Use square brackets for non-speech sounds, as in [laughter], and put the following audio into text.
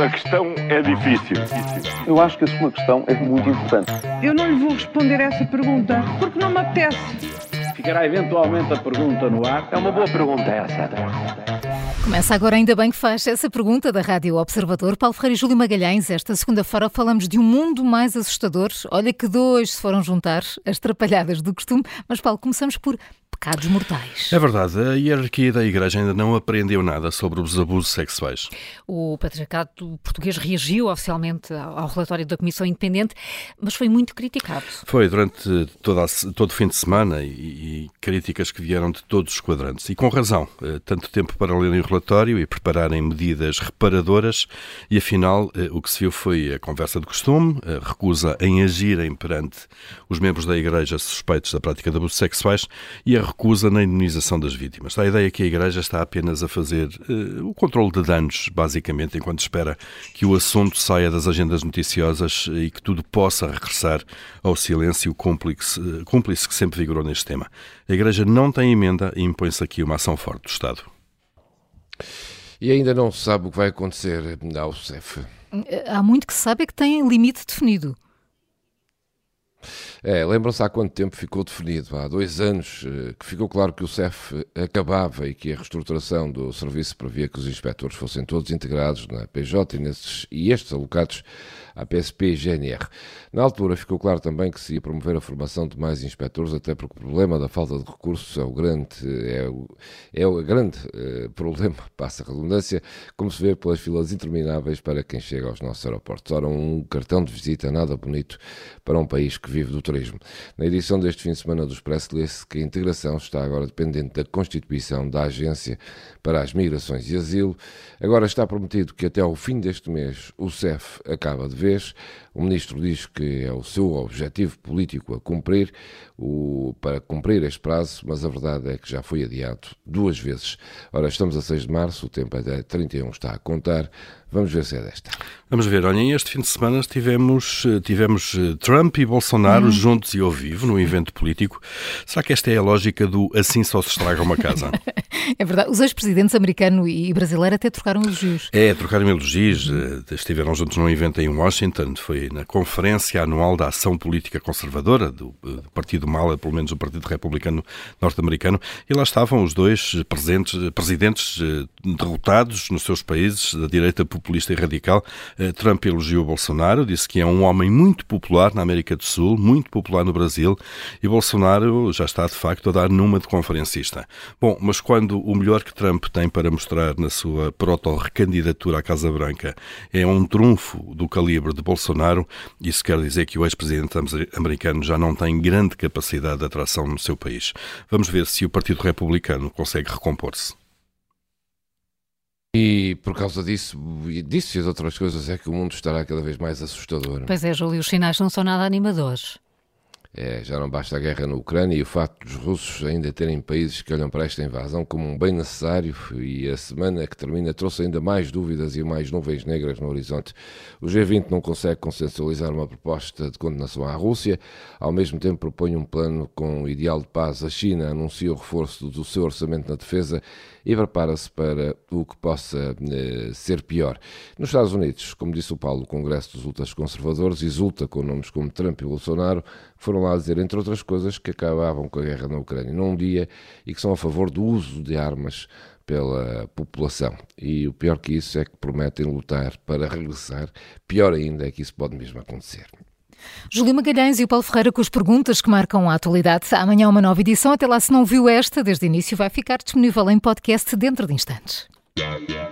A questão é difícil. Eu acho que a sua questão é muito importante. Eu não lhe vou responder essa pergunta porque não me apetece. Ficará eventualmente a pergunta no ar. É uma boa pergunta essa. Começa agora, ainda bem que faz essa pergunta da Rádio Observador. Paulo Ferreira e Júlio Magalhães, esta segunda-feira falamos de um mundo mais assustador. Olha que dois se foram juntar, as trapalhadas do costume. Mas, Paulo, começamos por pecados mortais. É verdade, a hierarquia da Igreja ainda não aprendeu nada sobre os abusos sexuais. O patriarcado português reagiu oficialmente ao relatório da Comissão Independente, mas foi muito criticado. Foi durante toda a, todo o fim de semana e, e, críticas que vieram de todos os quadrantes. E com razão, eh, tanto tempo para lerem o relatório e prepararem medidas reparadoras, e afinal eh, o que se viu foi a conversa de costume, a recusa em agirem perante os membros da Igreja suspeitos da prática de abusos sexuais e a recusa na indenização das vítimas. A ideia é que a Igreja está apenas a fazer uh, o controle de danos, basicamente, enquanto espera que o assunto saia das agendas noticiosas e que tudo possa regressar ao silêncio cúmplice, uh, cúmplice que sempre vigorou neste tema. A Igreja não tem emenda e impõe-se aqui uma ação forte do Estado. E ainda não se sabe o que vai acontecer ao CEF. Há muito que se sabe é que tem limite definido. É, lembram-se há quanto tempo ficou definido? Há dois anos eh, que ficou claro que o CEF acabava e que a reestruturação do serviço previa que os inspectores fossem todos integrados na PJ e, nesses, e estes alocados à PSP e GNR. Na altura ficou claro também que se ia promover a formação de mais inspectores, até porque o problema da falta de recursos é o grande, é o, é o grande eh, problema, [laughs] passa a redundância, como se vê pelas filas intermináveis para quem chega aos nossos aeroportos. Ora, um cartão de visita nada bonito para um país que vive do turismo. Na edição deste fim de semana do Expresso lê-se que a integração está agora dependente da constituição da Agência para as Migrações e Asilo. Agora está prometido que até ao fim deste mês o CEF acaba de vez. O ministro diz que é o seu objetivo político a cumprir, o, para cumprir este prazo, mas a verdade é que já foi adiado duas vezes. Ora, estamos a 6 de março, o tempo até 31 está a contar. Vamos ver se é desta. Vamos ver, olhem, este fim de semana tivemos, eh, tivemos eh, Trump e Bolsonaro hum. Juntos e ao vivo num evento político. Será que esta é a lógica do assim só se estraga uma casa? [laughs] é verdade. Os ex-presidentes americano e brasileiro até trocaram elogios. É, trocaram elogios. Eh, estiveram juntos num evento em Washington. Foi na Conferência Anual da Ação Política Conservadora do, do Partido Mala, pelo menos o Partido Republicano Norte-Americano. E lá estavam os dois presentes, presidentes derrotados nos seus países da direita populista e radical. Eh, Trump elogiou Bolsonaro, disse que é um homem muito popular na América do Sul, muito popular no Brasil, e Bolsonaro já está de facto a dar numa de conferencista. Bom, mas quando o melhor que Trump tem para mostrar na sua proto-recandidatura à Casa Branca é um trunfo do calibre de Bolsonaro, isso quer dizer que o ex-presidente americano já não tem grande capacidade de atração no seu país. Vamos ver se o Partido Republicano consegue recompor-se. E por causa disso, disso e as outras coisas, é que o mundo estará cada vez mais assustador. Pois é, Júlio, os sinais não são nada animadores. É, já não basta a guerra na Ucrânia e o facto dos russos ainda terem países que olham para esta invasão como um bem necessário e a semana que termina trouxe ainda mais dúvidas e mais nuvens negras no horizonte. O G20 não consegue consensualizar uma proposta de condenação à Rússia, ao mesmo tempo propõe um plano com ideal de paz. A China anuncia o reforço do seu orçamento na defesa e prepara-se para o que possa eh, ser pior. Nos Estados Unidos, como disse o Paulo, o Congresso dos Lutas Conservadores exulta com nomes como Trump e Bolsonaro, foram lá dizer, entre outras coisas, que acabavam com a guerra na Ucrânia num dia e que são a favor do uso de armas pela população. E o pior que isso é que prometem lutar para regressar. Pior ainda é que isso pode mesmo acontecer. Júlio Magalhães e o Paulo Ferreira com as perguntas que marcam a atualidade. Amanhã uma nova edição. Até lá, se não viu esta desde o início, vai ficar disponível em podcast dentro de instantes.